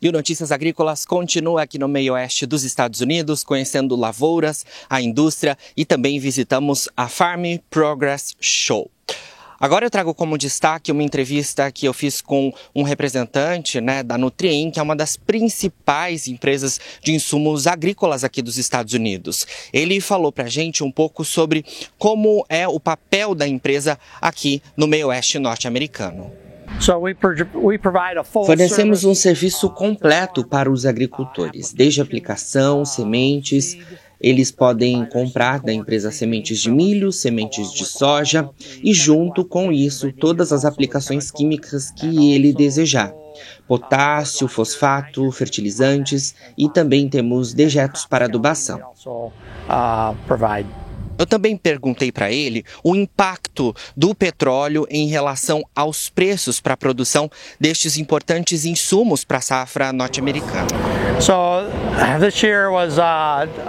E o Notícias Agrícolas continua aqui no meio oeste dos Estados Unidos, conhecendo lavouras, a indústria e também visitamos a Farm Progress Show. Agora eu trago como destaque uma entrevista que eu fiz com um representante né, da Nutrien, que é uma das principais empresas de insumos agrícolas aqui dos Estados Unidos. Ele falou para a gente um pouco sobre como é o papel da empresa aqui no meio oeste norte-americano. Fornecemos um serviço completo para os agricultores, desde aplicação, sementes. Eles podem comprar da empresa sementes de milho, sementes de soja e, junto com isso, todas as aplicações químicas que ele desejar. Potássio, fosfato, fertilizantes e também temos dejetos para adubação. Eu também perguntei para ele o impacto do petróleo em relação aos preços para a produção destes importantes insumos para a safra norte-americana.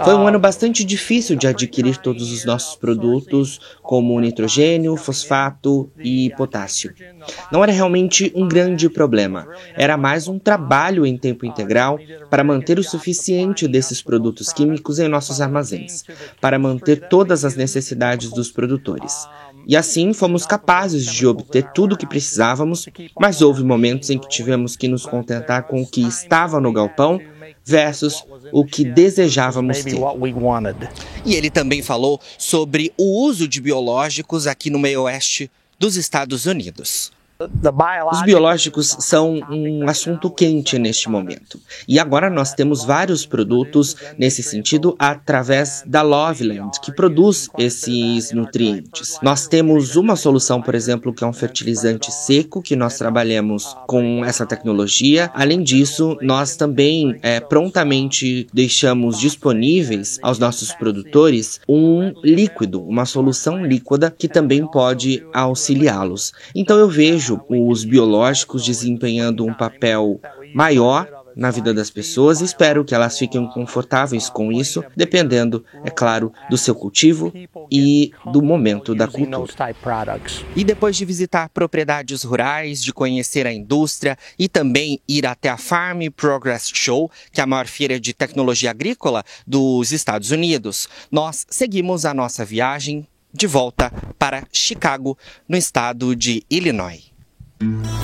Foi um ano bastante difícil de adquirir todos os nossos produtos, como nitrogênio, fosfato e potássio. Não era realmente um grande problema, era mais um trabalho em tempo integral para manter o suficiente desses produtos químicos em nossos armazéns, para manter todas todas as necessidades dos produtores. E assim fomos capazes de obter tudo o que precisávamos, mas houve momentos em que tivemos que nos contentar com o que estava no galpão versus o que desejávamos ter. E ele também falou sobre o uso de biológicos aqui no meio oeste dos Estados Unidos. Os biológicos são um assunto quente neste momento. E agora nós temos vários produtos nesse sentido através da Loveland, que produz esses nutrientes. Nós temos uma solução, por exemplo, que é um fertilizante seco, que nós trabalhamos com essa tecnologia. Além disso, nós também é, prontamente deixamos disponíveis aos nossos produtores um líquido, uma solução líquida que também pode auxiliá-los. Então eu vejo vejo os biológicos desempenhando um papel maior na vida das pessoas espero que elas fiquem confortáveis com isso, dependendo, é claro, do seu cultivo e do momento da cultura. E depois de visitar propriedades rurais, de conhecer a indústria e também ir até a Farm Progress Show, que é a maior feira de tecnologia agrícola dos Estados Unidos, nós seguimos a nossa viagem de volta para Chicago, no estado de Illinois. Mm-hmm.